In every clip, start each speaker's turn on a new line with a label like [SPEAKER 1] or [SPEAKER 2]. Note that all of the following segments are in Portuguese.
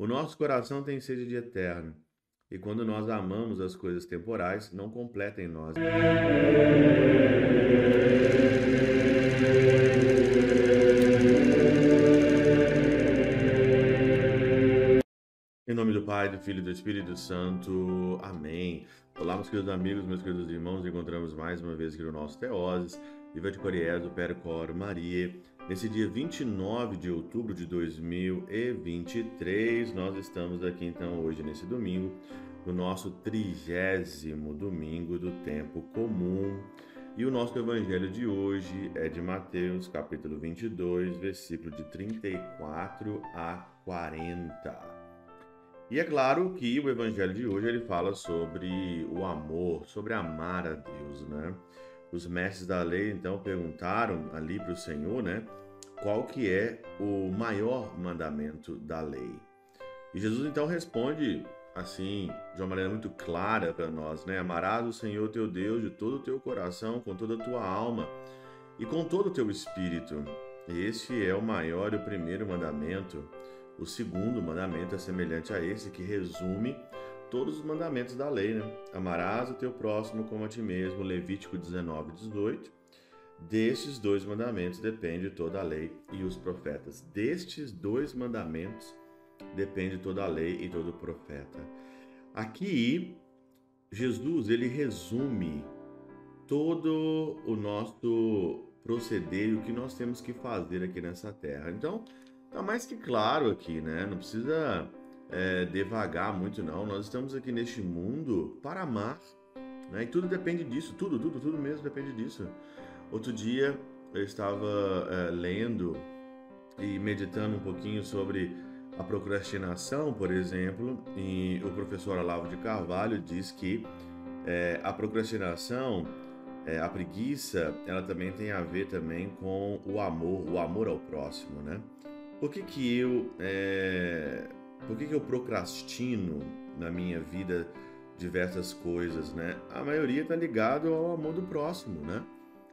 [SPEAKER 1] O nosso coração tem sede de eterno. E quando nós amamos as coisas temporais, não completa em nós. Em nome do Pai, do Filho e do Espírito Santo. Amém. Olá, meus queridos amigos, meus queridos irmãos. Encontramos mais uma vez aqui no nosso Teoses. Viva de Coriezo, Percor, Maria. Nesse dia 29 de outubro de 2023, nós estamos aqui então hoje, nesse domingo, no nosso trigésimo domingo do tempo comum. E o nosso evangelho de hoje é de Mateus, capítulo 22, versículo de 34 a 40. E é claro que o evangelho de hoje ele fala sobre o amor, sobre amar a Deus, né? Os mestres da lei então perguntaram ali para o Senhor, né, qual que é o maior mandamento da lei. E Jesus então responde assim, de uma maneira muito clara para nós, né? Amarás o Senhor teu Deus de todo o teu coração, com toda a tua alma e com todo o teu espírito. Este é o maior e o primeiro mandamento. O segundo mandamento é semelhante a esse, que resume todos os mandamentos da lei, né? Amarás o teu próximo como a ti mesmo, Levítico 19, 18. Destes dois mandamentos depende toda a lei e os profetas. Destes dois mandamentos depende toda a lei e todo o profeta. Aqui, Jesus, ele resume todo o nosso proceder e o que nós temos que fazer aqui nessa terra. Então, Tá mais que claro aqui, né? Não precisa é, devagar muito, não. Nós estamos aqui neste mundo para amar, né? E tudo depende disso, tudo, tudo, tudo mesmo depende disso. Outro dia eu estava é, lendo e meditando um pouquinho sobre a procrastinação, por exemplo, e o professor Olavo de Carvalho diz que é, a procrastinação, é, a preguiça, ela também tem a ver também com o amor, o amor ao próximo, né? Por que, que eu é, por que, que eu procrastino na minha vida diversas coisas, né? A maioria está ligado ao amor do próximo, né?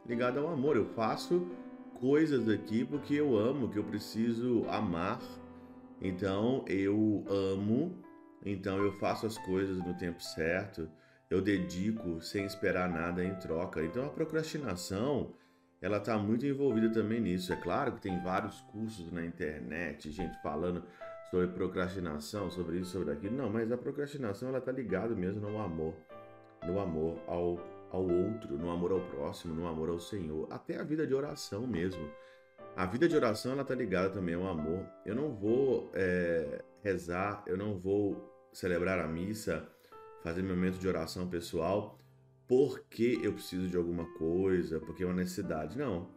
[SPEAKER 1] Ligado ao amor. Eu faço coisas aqui porque eu amo, que eu preciso amar. Então eu amo, então eu faço as coisas no tempo certo, eu dedico sem esperar nada em troca. Então a procrastinação ela está muito envolvida também nisso. É claro que tem vários cursos na internet, gente falando sobre procrastinação, sobre isso, sobre aquilo. Não, mas a procrastinação ela está ligada mesmo no amor, no amor ao, ao outro, no amor ao próximo, no amor ao Senhor, até a vida de oração mesmo. A vida de oração ela está ligada também ao amor. Eu não vou é, rezar, eu não vou celebrar a missa, fazer meu momento de oração pessoal porque eu preciso de alguma coisa, porque é uma necessidade. Não.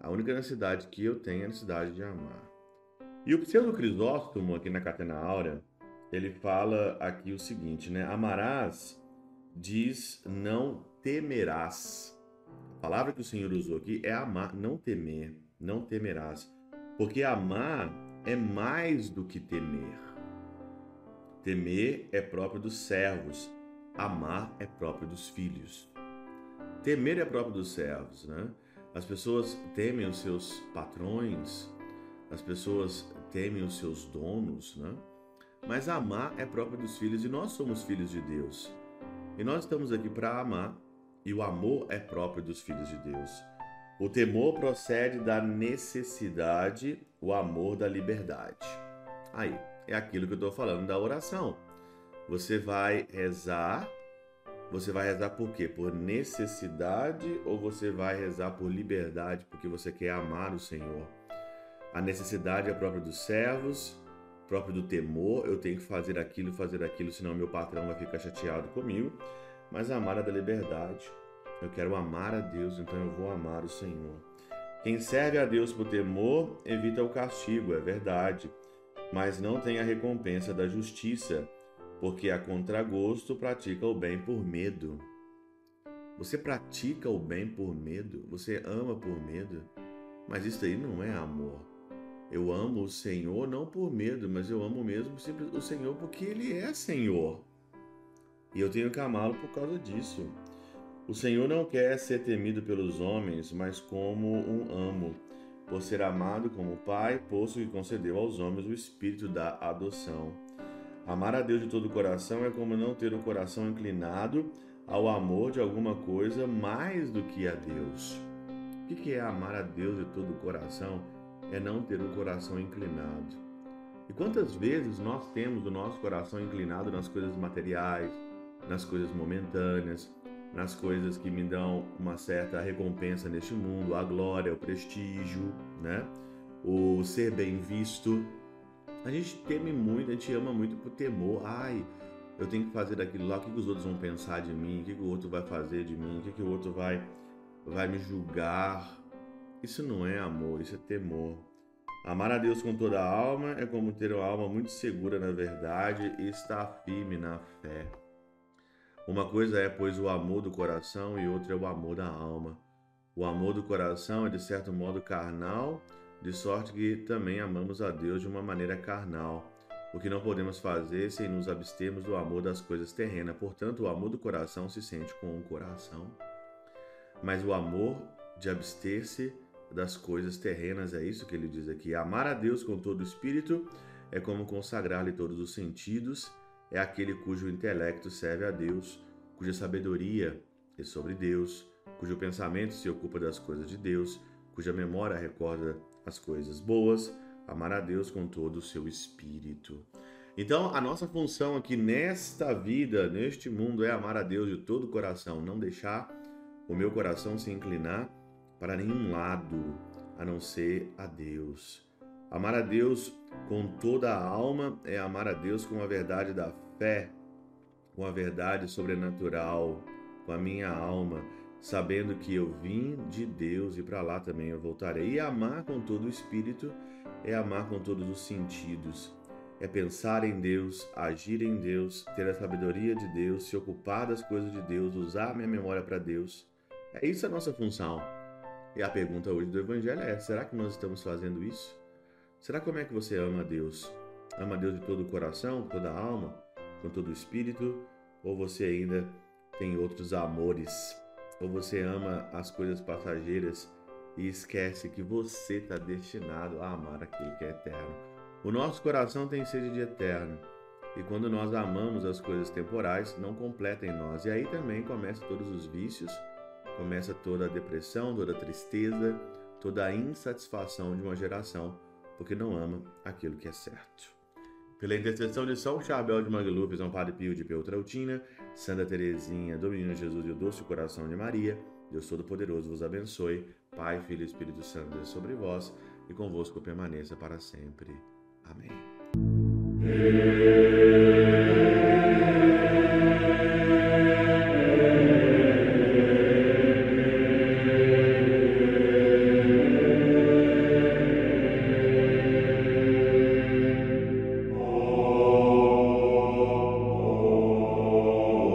[SPEAKER 1] A única necessidade que eu tenho é a necessidade de amar. E o pseudo Crisóstomo, aqui na Catena Áurea, ele fala aqui o seguinte, né? Amarás diz não temerás. A palavra que o Senhor usou aqui é amar, não temer, não temerás. Porque amar é mais do que temer. Temer é próprio dos servos, Amar é próprio dos filhos. Temer é próprio dos servos, né? As pessoas temem os seus patrões, as pessoas temem os seus donos, né? Mas amar é próprio dos filhos e nós somos filhos de Deus. E nós estamos aqui para amar e o amor é próprio dos filhos de Deus. O temor procede da necessidade, o amor da liberdade. Aí, é aquilo que eu estou falando da oração. Você vai rezar. Você vai rezar por quê? Por necessidade ou você vai rezar por liberdade, porque você quer amar o Senhor? A necessidade é própria dos servos, própria do temor. Eu tenho que fazer aquilo, fazer aquilo, senão meu patrão vai ficar chateado comigo. Mas amar é da liberdade. Eu quero amar a Deus, então eu vou amar o Senhor. Quem serve a Deus por temor evita o castigo, é verdade, mas não tem a recompensa da justiça porque a contragosto pratica o bem por medo. Você pratica o bem por medo? Você ama por medo? Mas isso aí não é amor. Eu amo o Senhor não por medo, mas eu amo mesmo o Senhor porque Ele é Senhor. E eu tenho que amá-lo por causa disso. O Senhor não quer ser temido pelos homens, mas como um amo, por ser amado como Pai, posto que concedeu aos homens o espírito da adoção. Amar a Deus de todo o coração é como não ter o coração inclinado ao amor de alguma coisa mais do que a Deus. O que é amar a Deus de todo o coração? É não ter o coração inclinado. E quantas vezes nós temos o nosso coração inclinado nas coisas materiais, nas coisas momentâneas, nas coisas que me dão uma certa recompensa neste mundo, a glória, o prestígio, né? O ser bem visto. A gente teme muito, a gente ama muito por temor. Ai, eu tenho que fazer daquilo lá, o que, os outros vão pensar de mim, o que, o outro vai fazer de mim, o que, que o outro vai, vai me julgar. Isso não é amor, isso é temor. Amar a Deus com toda a alma é como ter uma alma muito segura na verdade e estar firme na fé. Uma coisa é, pois, o amor do coração e outra é o amor da alma. O amor do coração é, de certo modo, carnal, de sorte que também amamos a Deus de uma maneira carnal, o que não podemos fazer sem nos abstermos do amor das coisas terrenas. Portanto, o amor do coração se sente com o coração. Mas o amor de abster-se das coisas terrenas, é isso que ele diz aqui. Amar a Deus com todo o espírito é como consagrar-lhe todos os sentidos é aquele cujo intelecto serve a Deus, cuja sabedoria é sobre Deus, cujo pensamento se ocupa das coisas de Deus, cuja memória recorda as coisas boas, amar a Deus com todo o seu espírito. Então, a nossa função aqui nesta vida, neste mundo, é amar a Deus de todo o coração, não deixar o meu coração se inclinar para nenhum lado, a não ser a Deus. Amar a Deus com toda a alma é amar a Deus com a verdade da fé, com a verdade sobrenatural, com a minha alma, sabendo que eu vim de Deus e para lá também eu voltarei. E amar com todo o espírito é amar com todos os sentidos. É pensar em Deus, agir em Deus, ter a sabedoria de Deus, se ocupar das coisas de Deus, usar minha memória para Deus. É isso a nossa função. E a pergunta hoje do Evangelho é: será que nós estamos fazendo isso? Será como é que você ama a Deus? Ama a Deus de todo o coração, toda a alma, com todo o espírito? Ou você ainda tem outros amores? Ou você ama as coisas passageiras e esquece que você está destinado a amar aquilo que é eterno? O nosso coração tem sede de eterno. E quando nós amamos as coisas temporais, não completa em nós. E aí também começa todos os vícios, começa toda a depressão, toda a tristeza, toda a insatisfação de uma geração porque não ama aquilo que é certo. Pela intercessão de São Charbel de Mangluf, São Padre Pio de Peltrautina, Santa Teresinha, do Menino Jesus e o Doce Coração de Maria, Deus Todo-Poderoso vos abençoe, Pai, Filho e Espírito Santo, Deus sobre vós e convosco permaneça para sempre. Amém.